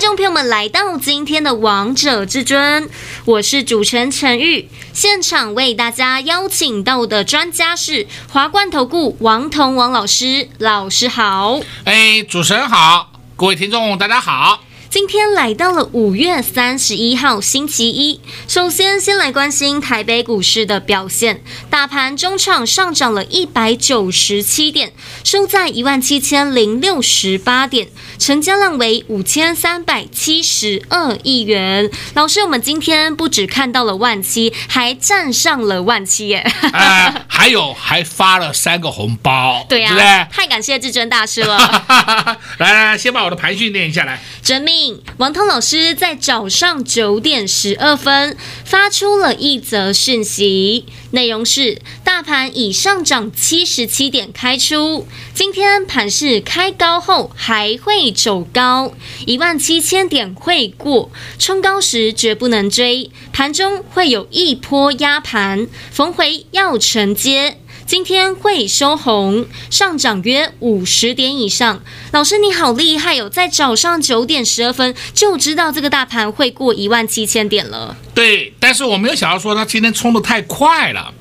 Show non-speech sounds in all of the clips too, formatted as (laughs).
听众朋友们来到今天的《王者至尊》，我是主持人陈玉。现场为大家邀请到的专家是华冠投顾王彤王老师，老师好。哎，主持人好，各位听众大家好。今天来到了五月三十一号星期一，首先先来关心台北股市的表现，大盘中场上涨了一百九十七点，收在一万七千零六十八点，成交量为五千三百七十二亿元。老师，我们今天不只看到了万七，还站上了万七耶！呃，(laughs) 还有还发了三个红包，对呀、啊，对不对？太感谢至尊大师了。(laughs) 来来，先把我的盘训练下来。遵命，王涛老师在早上九点十二分发出了一则讯息，内容是：大盘已上涨七十七点开出，今天盘市开高后还会走高，一万七千点会过，冲高时绝不能追，盘中会有一波压盘，逢回要承接。今天会收红，上涨约五十点以上。老师你好厉害哟、在早上九点十二分就知道这个大盘会过一万七千点了。对，但是我没有想到说他今天冲得太快了。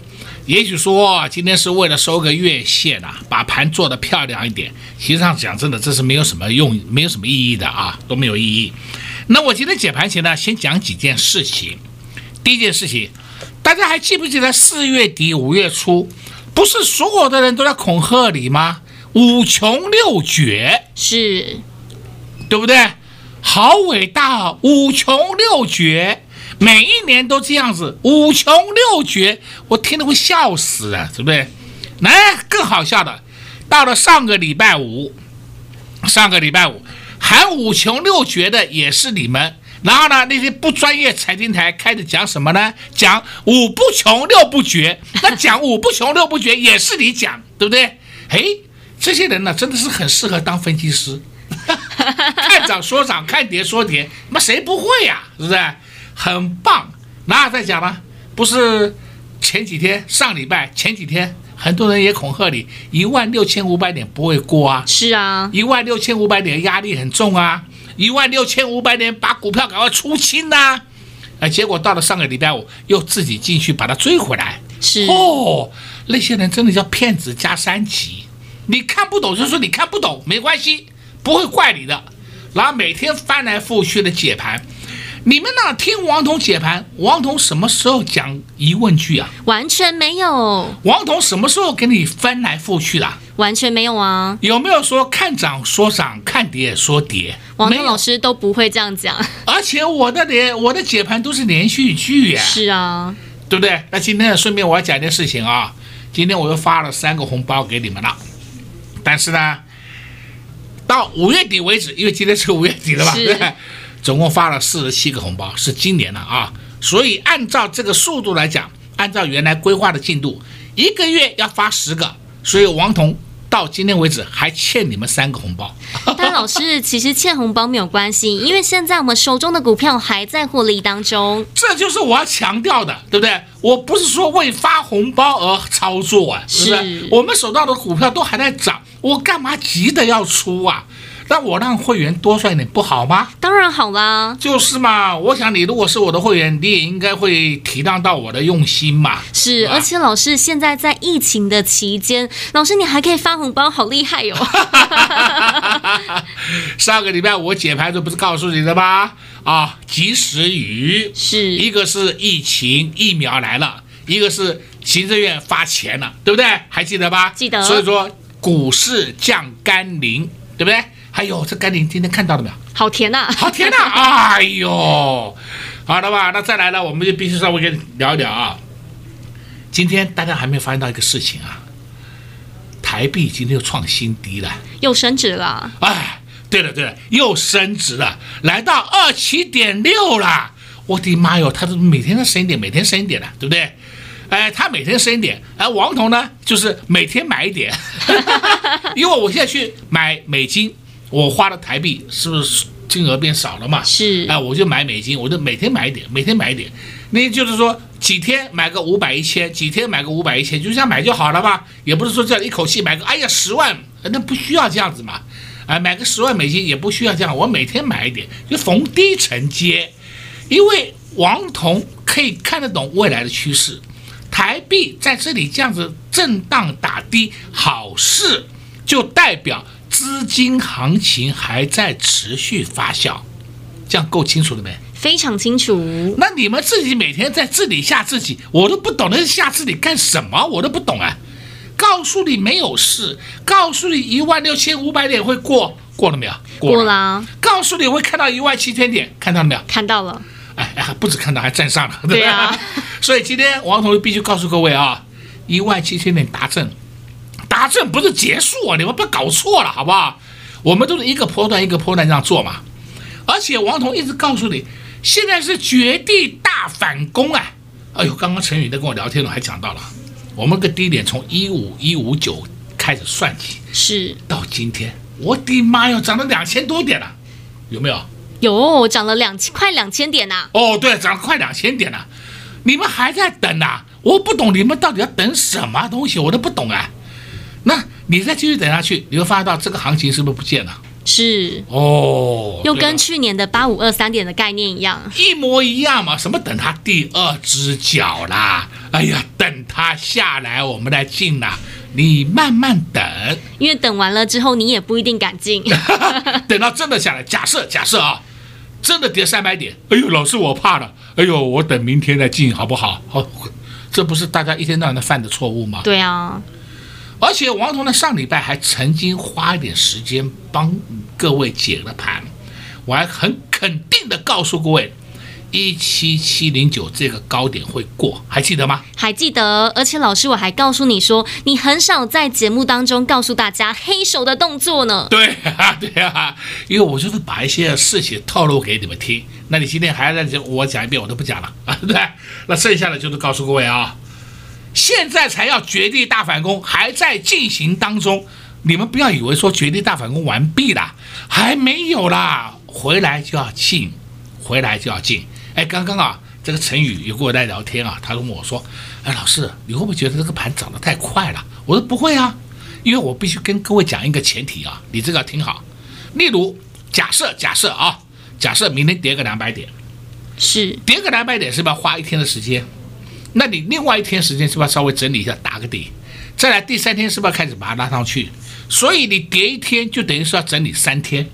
也许说今天是为了收个月线啊，把盘做得漂亮一点。其实上讲真的，这是没有什么用，没有什么意义的啊，都没有意义。那我今天解盘前呢，先讲几件事情。第一件事情，大家还记不记得四月底五月初？不是所有的人都在恐吓你吗？五穷六绝是，对不对？好伟大，五穷六绝，每一年都这样子，五穷六绝，我听得会笑死啊，对不对？来，更好笑的，到了上个礼拜五，上个礼拜五喊五穷六绝的也是你们。然后呢，那些不专业财经台开始讲什么呢？讲五不穷六不绝，(laughs) 那讲五不穷六不绝也是你讲，对不对？哎，这些人呢，真的是很适合当分析师，(laughs) 看涨说涨，看跌说跌，那谁不会呀？是不是？很棒。那再讲呢？不是前几天上礼拜前几天，很多人也恐吓你，一万六千五百点不会过啊。是啊，一万六千五百点压力很重啊。一万六千五百点，把股票赶快出清呐！啊，结果到了上个礼拜五，又自己进去把它追回来。是哦，那些人真的叫骗子加三级。你看不懂就说你看不懂，没关系，不会怪你的。然后每天翻来覆去的解盘，你们呢？听王彤解盘，王彤什么时候讲疑问句啊？完全没有。王彤什么时候给你翻来覆去的？完全没有啊！有没有说看涨说涨，看跌说跌？王彤老师都不会这样讲。而且我的连我的解盘都是连续剧呀。是啊，对不对？那今天顺便我要讲一件事情啊。今天我又发了三个红包给你们了，但是呢，到五月底为止，因为今天是五月底了吧？对，总共发了四十七个红包，是今年的啊。所以按照这个速度来讲，按照原来规划的进度，一个月要发十个。所以王彤。到今天为止还欠你们三个红包，(laughs) 但老师其实欠红包没有关系，因为现在我们手中的股票还在获利当中。这就是我要强调的，对不对？我不是说为发红包而操作啊，是不是？我们手上的股票都还在涨，我干嘛急着要出啊？那我让会员多赚一点不好吗？当然好啦，就是嘛。我想你如果是我的会员，你也应该会体谅到我的用心嘛。是，而且老师现在在疫情的期间，老师你还可以发红包，好厉害哟、哦！(laughs) 上个礼拜我解牌时不是告诉你的吗？啊，及时雨是一个是疫情疫苗来了，一个是行政院发钱了，对不对？还记得吧？记得。所以说股市降甘霖，对不对？哎呦，这甘霖今天看到了没有？好甜呐、啊，好甜呐、啊！(laughs) 哎呦，好了吧？那再来了，我们就必须稍微跟你聊一聊啊。今天大家还没有发现到一个事情啊，台币今天又创新低了，又升值了。哎，对了对了，又升值了，来到二七点六了。我的妈哟，他是每天都升一点，每天升一点的，对不对？哎，他每天升一点，而王彤呢，就是每天买一点，(laughs) (laughs) 因为我现在去买美金，我花的台币是不是金额变少了嘛？是，哎，我就买美金，我就每天买一点，每天买一点，那就是说几天买个五百一千，几天买个五百一千，就这样买就好了吧？也不是说这样一口气买个，哎呀十万，那不需要这样子嘛？哎，买个十万美金也不需要这样，我每天买一点，就逢低承接，因为王彤可以看得懂未来的趋势。台币在这里这样子震荡打低，好事就代表资金行情还在持续发酵，这样够清楚了没？非常清楚。那你们自己每天在这里吓自己，我都不懂得吓自己干什么，我都不懂啊。告诉你没有事，告诉你一万六千五百点会过，过了没有？过了。告诉你会看到一万七千点，看到了没有？看到了。哎呀，不止看到，还站上了，对吧？对啊。(laughs) 所以今天王同学必须告诉各位啊，一万七千点达阵，达阵不是结束啊，你们不要搞错了，好不好？我们都是一个波段一个波段这样做嘛。而且王彤一直告诉你，现在是绝地大反攻啊！哎呦，刚刚陈宇在跟我聊天了，还讲到了，我们个低点从一五一五九开始算起，是到今天，我的妈哟，涨了两千多点了，有没有？有，涨了两千，快两千点呐！哦，对，涨了快两千点了。你们还在等呐？我不懂你们到底要等什么东西，我都不懂啊。那你再继续等下去，你会发现到这个行情是不是不见了？是哦，又跟去年的八五二三点的概念一样，一模一样嘛。什么等它第二只脚啦？哎呀，等它下来我们来进啦。你慢慢等，因为等完了之后你也不一定敢进。(laughs) (laughs) 等到真的下来，假设假设啊。真的跌三百点，哎呦，老师我怕了，哎呦，我等明天再进好不好？好，这不是大家一天到晚的犯的错误吗？对啊，而且王彤呢，上礼拜还曾经花一点时间帮各位解了盘，我还很肯定的告诉各位。一七七零九这个高点会过，还记得吗？还记得，而且老师我还告诉你说，你很少在节目当中告诉大家黑手的动作呢。对啊，对啊，因为我就是把一些事情透露给你们听。那你今天还要再我讲一遍，我都不讲了啊，对 (laughs) 不对？那剩下的就是告诉各位啊，现在才要绝地大反攻，还在进行当中。你们不要以为说绝地大反攻完毕了，还没有啦，回来就要进，回来就要进。哎，刚刚啊，这个陈宇也跟我在聊天啊，他跟我说：“哎，老师，你会不会觉得这个盘涨得太快了？”我说：“不会啊，因为我必须跟各位讲一个前提啊，你这个要听好。例如，假设假设啊，假设明天跌个两百点，是跌个两百点，是不是要花一天的时间？那你另外一天时间是不是要稍微整理一下，打个底？再来第三天是不是要开始把它拉上去？所以你跌一天就等于是要整理三天，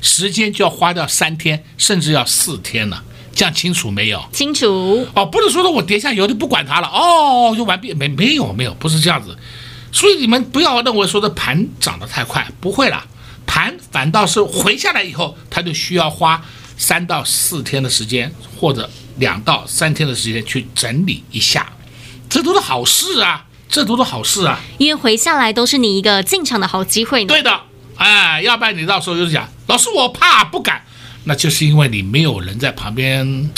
时间就要花掉三天，甚至要四天了。”这样清楚没有？清楚哦，不是说的我跌下以后就不管它了哦，就完毕没没有没有，不是这样子，所以你们不要认为说的盘涨得太快，不会了，盘反倒是回下来以后，它就需要花三到四天的时间，或者两到三天的时间去整理一下，这都是好事啊，这都是好事啊，因为回下来都是你一个进场的好机会呢。对的，哎，要不然你到时候就是讲，老师我怕不敢。那就是因为你没有人在旁边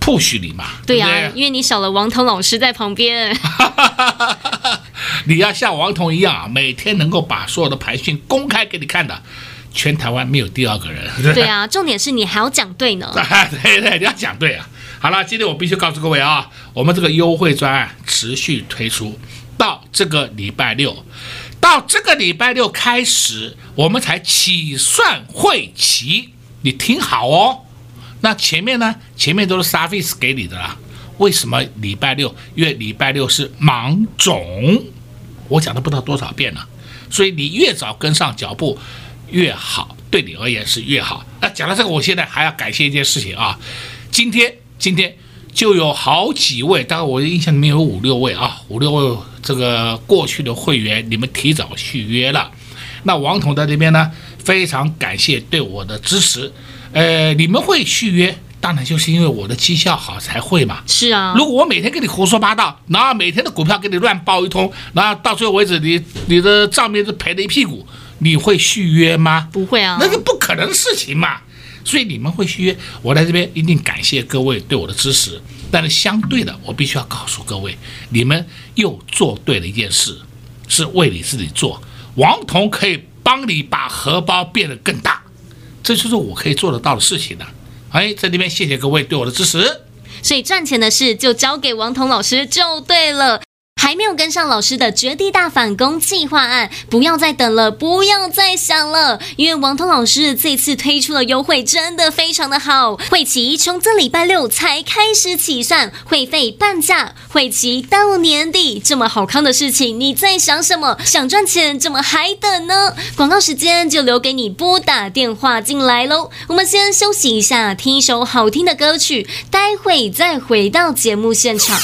push 你嘛，对呀、啊，对对，因为你少了王彤老师在旁边。(laughs) 你要像王彤一样，每天能够把所有的盘讯公开给你看的，全台湾没有第二个人。对，啊，重点是你还要讲对呢。(laughs) 对对，你要讲对啊。好了，今天我必须告诉各位啊，我们这个优惠专案持续推出到这个礼拜六，到这个礼拜六开始，我们才起算会期。你听好哦，那前面呢？前面都是 service 给你的啦。为什么礼拜六？因为礼拜六是芒种，我讲了不知道多少遍了。所以你越早跟上脚步越好，对你而言是越好。那讲到这个，我现在还要感谢一件事情啊。今天今天就有好几位，大概我的印象里面有五六位啊，五六位这个过去的会员，你们提早续约了。那王彤在这边呢？非常感谢对我的支持，呃，你们会续约，当然就是因为我的绩效好才会嘛。是啊，如果我每天跟你胡说八道，然后每天的股票给你乱报一通，然后到最后为止你你的账面是赔了一屁股，你会续约吗？不会啊，那是不可能的事情嘛。所以你们会续约我在这边，一定感谢各位对我的支持。但是相对的，我必须要告诉各位，你们又做对了一件事，是为你自己做。王彤可以帮你把荷包变得更大，这就是我可以做得到的事情的。哎，在这边谢谢各位对我的支持。所以赚钱的事就交给王彤老师就对了。还没有跟上老师的绝地大反攻计划案，不要再等了，不要再想了，因为王彤老师这次推出的优惠真的非常的好，会期从这礼拜六才开始起算，会费半价，会期到年底，这么好康的事情，你在想什么？想赚钱怎么还等呢？广告时间就留给你拨打电话进来喽。我们先休息一下，听一首好听的歌曲，待会再回到节目现场。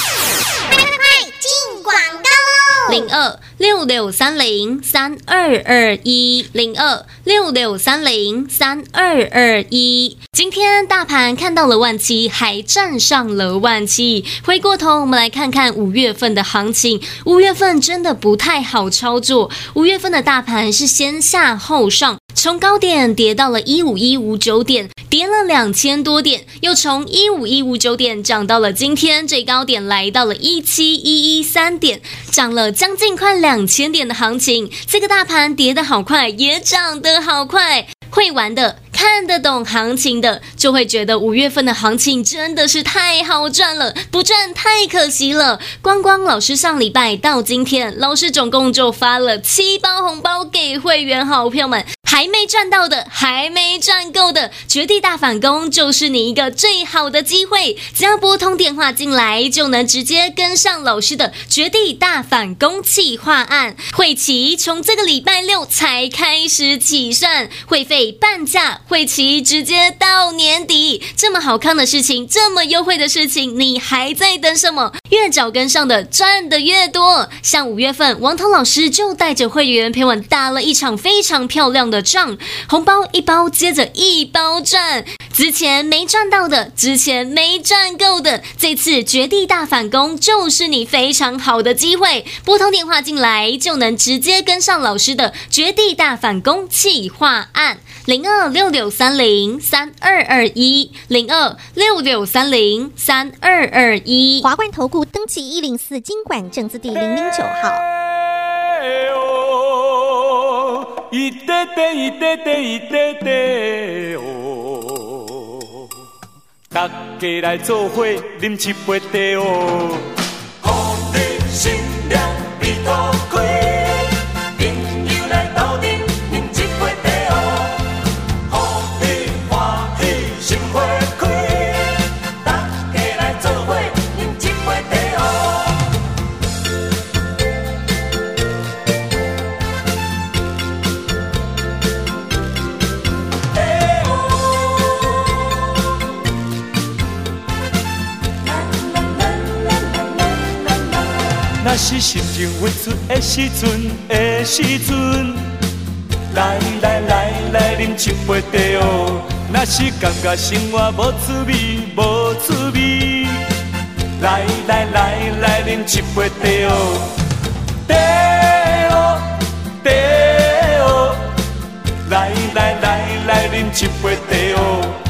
广告零二六六三零三二二一，零二六六三零三二二一。今天大盘看到了万七，还站上了万七。回过头，我们来看看五月份的行情。五月份真的不太好操作。五月份的大盘是先下后上。从高点跌到了一五一五九点，跌了两千多点，又从一五一五九点涨到了今天最高点，来到了一七一一三点，涨了将近快两千点的行情。这个大盘跌得好快，也涨得好快。会玩的、看得懂行情的，就会觉得五月份的行情真的是太好赚了，不赚太可惜了。光光老师上礼拜到今天，老师总共就发了七包红包给会员好朋友们。还没赚到的，还没赚够的，绝地大反攻就是你一个最好的机会。只要拨通电话进来，就能直接跟上老师的绝地大反攻计划案。会期从这个礼拜六才开始起算，会费半价，会期直接到年底。这么好看的事情，这么优惠的事情，你还在等什么？越早跟上的赚的越多。像五月份，王涛老师就带着会员陪我打了一场非常漂亮的。赚红包一包接着一包赚，之前没赚到的，之前没赚够的，这次绝地大反攻就是你非常好的机会。拨通电话进来就能直接跟上老师的绝地大反攻企划案，零二六六三零三二二一，零二六六三零三二二一。华冠投顾登记一零四经管证字第零零九号。一滴滴一滴滴一滴滴哦，大家来做伙饮一杯茶哦，是心情郁卒的时阵的时阵，来来来来饮一杯茶哦。若是感觉生活无滋味无滋味，来来来来饮一杯茶哦。茶哦茶哦，来来来来饮一杯茶哦。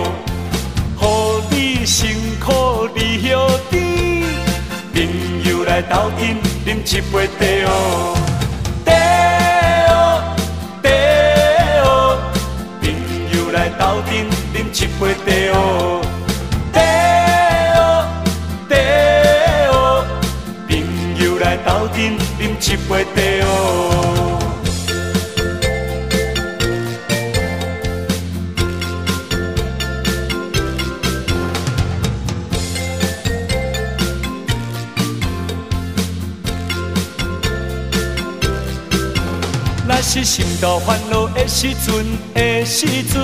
斗阵饮一杯茶哦，茶哦茶哦，朋友来斗阵饮一杯茶哦，茶哦茶哦，朋友来斗阵饮一杯茶哦。是心头烦恼的时阵的时阵，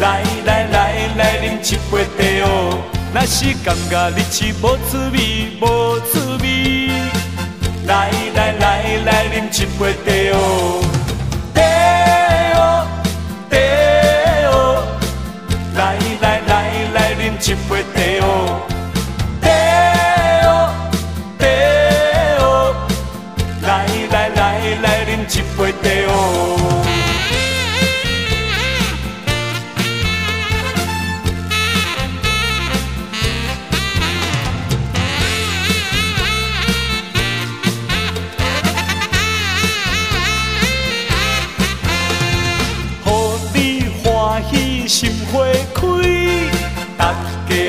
来来来来饮一杯茶哦。若是感觉日子无滋味无滋味，来来来来饮一杯茶哦。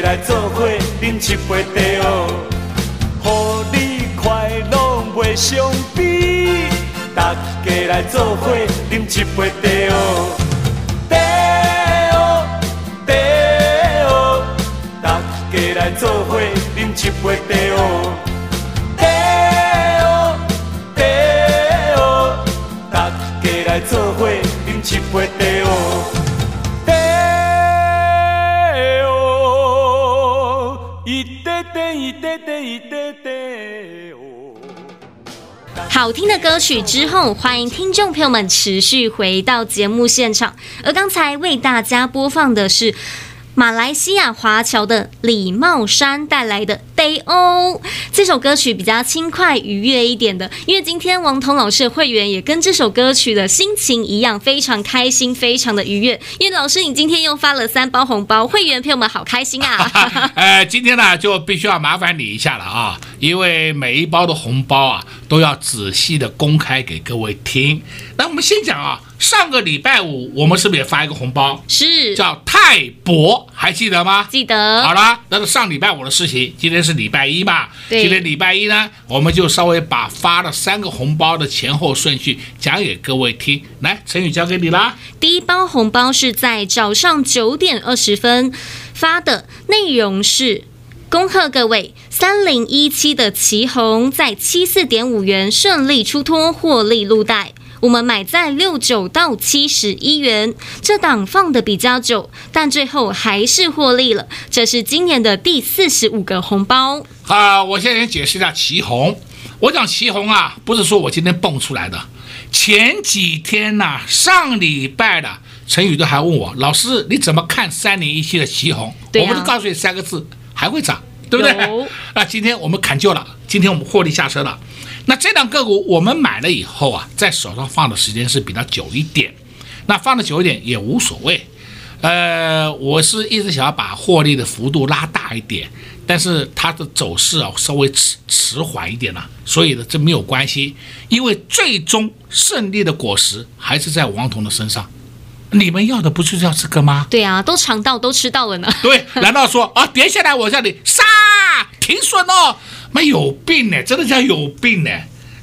来做伙饮一杯茶哦，互你快乐袂伤悲。大家来做伙饮一杯茶哦，茶哦茶哦，大家来做伙饮一杯茶哦，茶哦茶哦，大家来做伙饮一杯茶好听的歌曲之后，欢迎听众朋友们持续回到节目现场。而刚才为大家播放的是。马来西亚华侨的李茂山带来的《Day O》这首歌曲比较轻快愉悦一点的，因为今天王彤老师的会员也跟这首歌曲的心情一样，非常开心，非常的愉悦。因为老师你今天又发了三包红包，会员朋友们好开心啊！(laughs) 呃，今天呢就必须要麻烦你一下了啊，因为每一包的红包啊都要仔细的公开给各位听。那我们先讲啊。上个礼拜五，我们是不是也发一个红包？是叫泰博，还记得吗？记得。好了，那是上礼拜五的事情。今天是礼拜一嘛？对。今天礼拜一呢，我们就稍微把发了三个红包的前后顺序讲给各位听。来，陈宇交给你啦。第一包红包是在早上九点二十分发的，内容是：恭贺各位三零一七的奇红在七四点五元顺利出脱，获利入袋。我们买在六九到七十一元，这档放的比较久，但最后还是获利了。这是今年的第四十五个红包。啊，我现在先解释一下奇红。我讲奇红啊，不是说我今天蹦出来的。前几天呐、啊，上礼拜的陈宇都还问我，老师你怎么看三零一七的奇红？我们就告诉你三个字，还会涨，对不对？那今天我们砍旧了，今天我们获利下车了。那这档个股我们买了以后啊，在手上放的时间是比较久一点，那放的久一点也无所谓。呃，我是一直想要把获利的幅度拉大一点，但是它的走势啊稍微迟迟缓一点了，所以呢这没有关系，因为最终胜利的果实还是在王彤的身上。你们要的不就是要这个吗？对啊，都尝到，都吃到了呢。对，难道说啊跌下来我叫你杀停损哦？没有病呢，真的叫有病呢。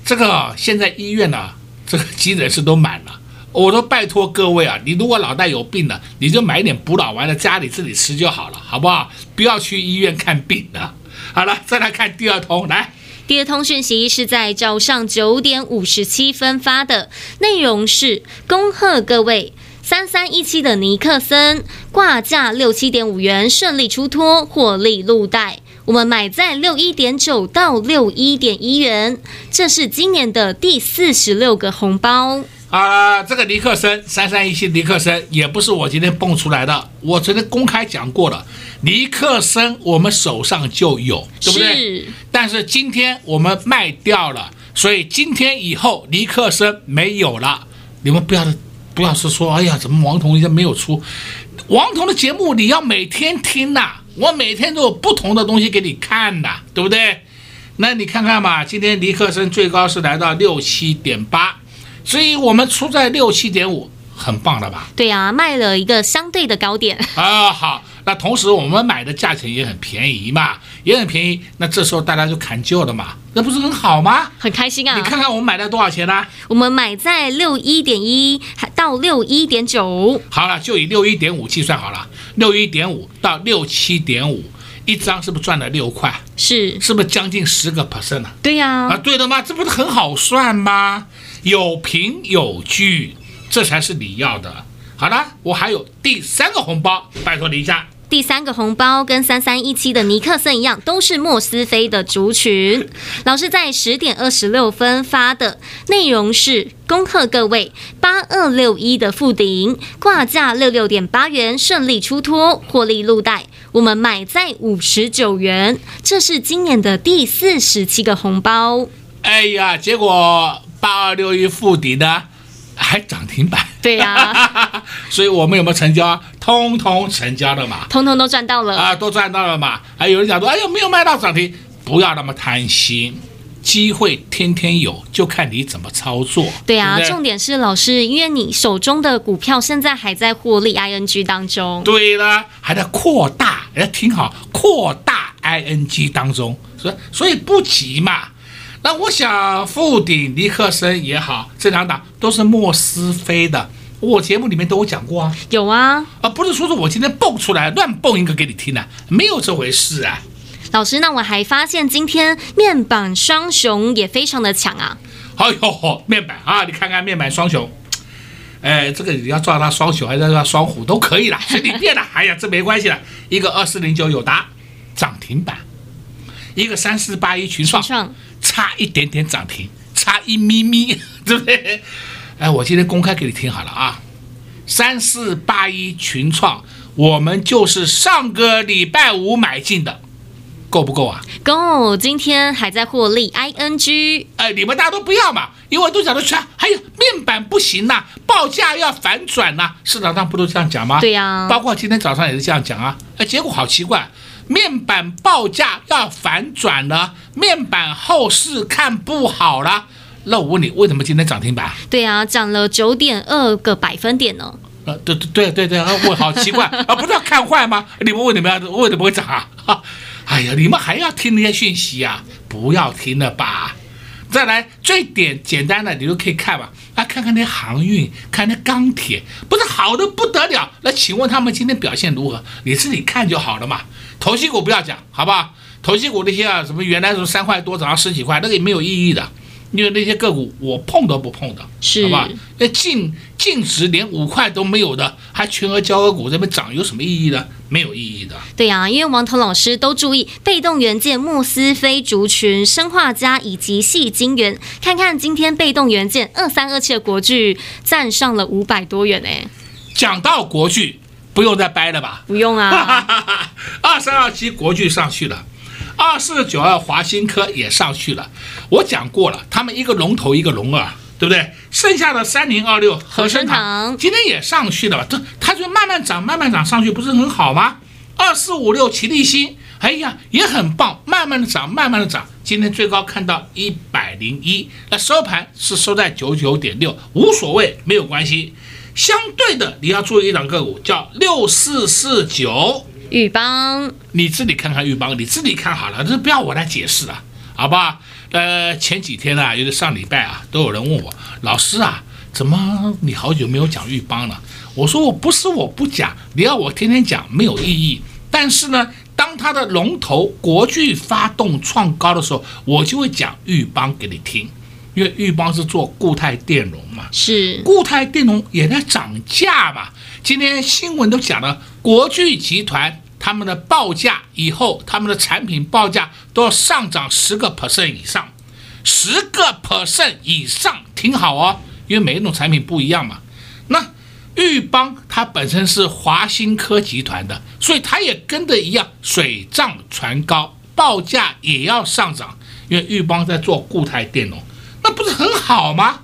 这个现在医院呢、这个急诊室都满了。我都拜托各位啊，你如果脑袋有病了，你就买点补脑丸在，家里自己吃就好了，好不好？不要去医院看病了。好了，再来看第二通，来，第二通讯息是在早上九点五十七分发的，内容是恭贺各位三三一七的尼克森挂价六七点五元顺利出脱，获利入袋。我们买在六一点九到六一点一元，这是今年的第四十六个红包啊、呃！这个尼克森三三一七尼克森也不是我今天蹦出来的，我昨天公开讲过了，尼克森我们手上就有，对不对？是。但是今天我们卖掉了，所以今天以后尼克森没有了。你们不要不要是说，哎呀，怎么王彤一直没有出？王彤的节目你要每天听呐、啊。我每天都有不同的东西给你看的，对不对？那你看看吧，今天尼克森最高是来到六七点八，所以我们出在六七点五，很棒了吧？对呀，卖了一个相对的高点啊。好，那同时我们买的价钱也很便宜嘛，也很便宜。那这时候大家就砍旧了嘛，那不是很好吗？很开心啊！你看看我们买了多少钱呢、啊？我们买在六一点一到六一点九。好了，就以六一点五计算好了。六一点五到六七点五，一张是不是赚了六块？是是不是将近十个 percent 啊？对呀、啊，对的吗？这不是很好算吗？有凭有据，这才是你要的。好了，我还有第三个红包，拜托你一下。第三个红包跟三三一七的尼克森一样，都是莫斯菲的族群。老师在十点二十六分发的内容是：恭贺各位八二六一的富鼎挂价六六点八元顺利出脱，获利入袋。我们买在五十九元，这是今年的第四十七个红包。哎呀，结果八二六一富鼎呢？还涨停板，对呀、啊，(laughs) 所以我们有没有成交？通通成交了嘛，通通都赚到了啊，都赚到了嘛。还有人讲说，哎呦，没有卖到涨停，不要那么贪心，机会天天有，就看你怎么操作。对啊，对对重点是老师，因为你手中的股票现在还在获利 ING 当中，对了，还在扩大，哎，挺好，扩大 ING 当中，所以所以不急嘛。那我想，富鼎、尼克森也好，这两档都是莫斯菲的。我节目里面都有讲过啊，有啊，啊，不是说是我今天蹦出来乱蹦一个给你听的，没有这回事啊。老师，那我还发现今天面板双雄也非常的强啊。哎呦，面板啊，你看看面板双雄，哎，这个你要叫它双雄还是叫双虎都可以了，(laughs) 随你便了。哎呀，这没关系啦。一个二四零九友达涨停板，一个三四八一群创。差一点点涨停，差一咪咪，(laughs) 对不对？哎，我今天公开给你听好了啊，三四八一群创，我们就是上个礼拜五买进的，够不够啊？够，今天还在获利，ING。哎，你们大家都不要嘛，因为都讲的全，还有面板不行呐、啊，报价要反转呐、啊，市场上不都这样讲吗？对呀、啊，包括今天早上也是这样讲啊，哎，结果好奇怪。面板报价要反转了，面板后市看不好了。那我问你，为什么今天涨停板？对啊，涨了九点二个百分点呢。呃，对对对对对，我好奇怪 (laughs) 啊，不是要看坏吗？你们为什么要为什么会涨啊？哈，(laughs) 哎呀，你们还要听那些讯息啊？不要听了吧。再来最点简单的，你都可以看吧。啊，看看那航运，看那钢铁，不是好的不得了。那请问他们今天表现如何？你自己看就好了嘛。投机股不要讲，好不好？投机股那些啊，什么原来说三块多涨到十几块，那个也没有意义的，因为那些个股我碰都不碰的，是，好吧？那净净值连五块都没有的，还全额交割股这边涨有什么意义呢？没有意义的。对呀、啊，因为王彤老师都注意被动元件、慕斯非族群、生化家以及细晶元，看看今天被动元件二三二七的国巨站上了五百多元哎。讲到国巨。不用再掰了吧？不用啊。(laughs) 二三二七国巨上去了，二四九二华新科也上去了。我讲过了，他们一个龙头一个龙二，对不对？剩下的三零二六和生堂今天也上去了，这它就慢慢涨，慢慢涨上去，不是很好吗？二四五六齐力新，哎呀，也很棒，慢慢的涨，慢慢的涨。今天最高看到一百零一，那收盘是收在九九点六，无所谓，没有关系。相对的，你要注意一档个股，叫六四四九玉邦，你自己看看玉邦，你自己看好了，这不要我来解释了，好吧？呃，前几天啊，就是上礼拜啊，都有人问我，老师啊，怎么你好久没有讲玉邦了？我说我不是我不讲，你要我天天讲没有意义。但是呢，当它的龙头国巨发动创高的时候，我就会讲玉邦给你听。因为玉邦是做固态电容嘛，是固态电容也在涨价嘛。今天新闻都讲了，国巨集团他们的报价以后，他们的产品报价都要上涨十个 percent 以上，十个 percent 以上，挺好哦。因为每一种产品不一样嘛。那玉邦它本身是华新科集团的，所以它也跟着一样水涨船高，报价也要上涨。因为玉邦在做固态电容。那不是很好吗？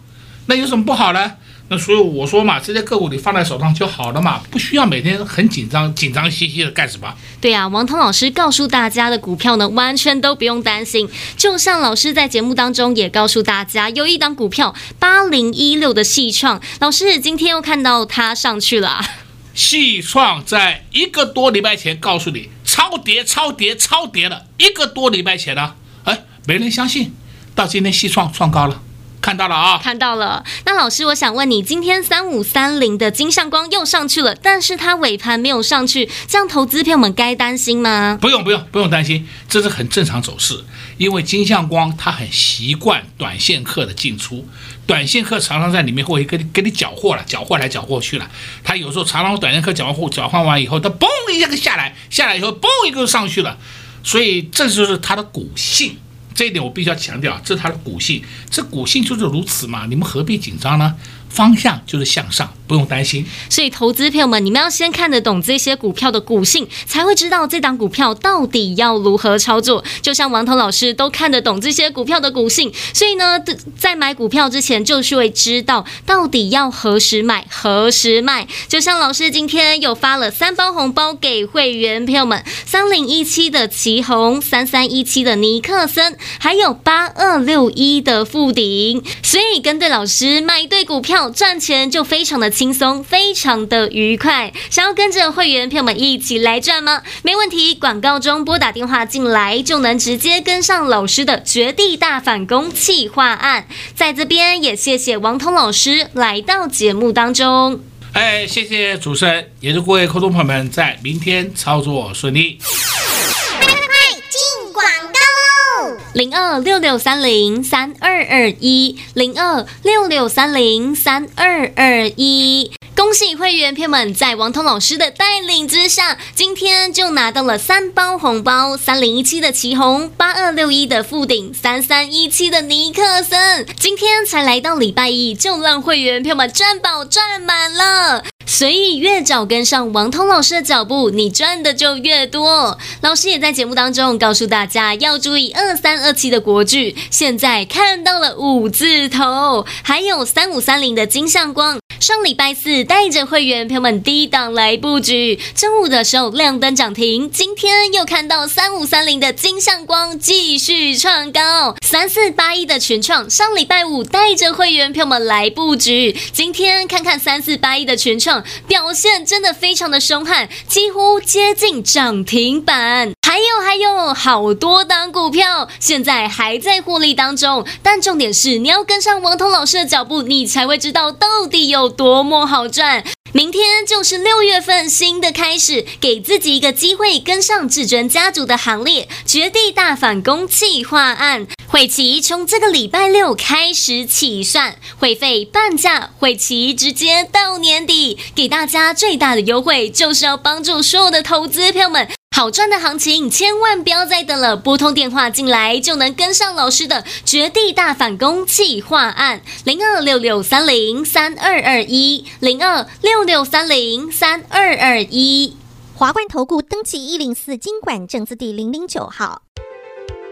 那有什么不好呢？那所以我说嘛，这些个股你放在手上就好了嘛，不需要每天很紧张、紧张兮兮的干什么？对呀、啊，王涛老师告诉大家的股票呢，完全都不用担心。就像老师在节目当中也告诉大家，有一档股票八零一六的细创，老师今天又看到它上去了。细创在一个多礼拜前告诉你超跌、超跌、超跌了，一个多礼拜前呢，哎，没人相信。到今天，西创创高了，看到了啊，看到了。那老师，我想问你，今天三五三零的金像光又上去了，但是它尾盘没有上去，这样投资朋友们该担心吗？不用不用不用担心，这是很正常走势，因为金像光它很习惯短线客的进出，短线客常常在里面会给你跟你搅和了，搅和来搅和去了。它有时候常常短线客缴货，缴换完以后，它嘣一下就下来，下来以后嘣一个就上去了，所以这就是它的股性。这一点我必须要强调，这是它的股性，这股性就是如此嘛，你们何必紧张呢？方向就是向上，不用担心。所以，投资朋友们，你们要先看得懂这些股票的股性，才会知道这档股票到底要如何操作。就像王彤老师都看得懂这些股票的股性，所以呢，在买股票之前，就是会知道到底要何时买，何时卖。就像老师今天又发了三包红包给会员朋友们：三零一七的奇鋐，三三一七的尼克森，还有八二六一的富鼎。所以，跟对老师，买对股票。赚钱就非常的轻松，非常的愉快。想要跟着会员朋友们一起来赚吗？没问题，广告中拨打电话进来就能直接跟上老师的绝地大反攻企划案。在这边也谢谢王彤老师来到节目当中。哎，谢谢主持人，也祝各位观众朋友们在明天操作顺利。零二六六三零三二二一，零二六六三零三二二一，恭喜会员朋友们在王彤老师的带领之下，今天就拿到了三包红包：三零一七的祁红，八二六一的富鼎，三三一七的尼克森。今天才来到礼拜一，就让会员朋友们赚饱赚满了。所以越早跟上王通老师的脚步，你赚的就越多。老师也在节目当中告诉大家要注意二三二七的国巨，现在看到了五字头，还有三五三零的金像光。上礼拜四带着会员朋友们低档来布局，中午的时候亮灯涨停，今天又看到三五三零的金像光继续创高，三四八一的群创上礼拜五带着会员朋友们来布局，今天看看三四八一的群创表现真的非常的凶悍，几乎接近涨停板。还有还有好多档股票现在还在获利当中，但重点是你要跟上王彤老师的脚步，你才会知道到底有多么好赚。明天就是六月份新的开始，给自己一个机会跟上至尊家族的行列，绝地大反攻计划案，会期从这个礼拜六开始起算，会费半价，会期直接到年底，给大家最大的优惠，就是要帮助所有的投资朋友们。好赚的行情，千万不要再等了！拨通电话进来，就能跟上老师的绝地大反攻计划案，零二六六三零三二二一，零二六六三零三二二一。华冠投顾登记一零四金管证字第零零九号。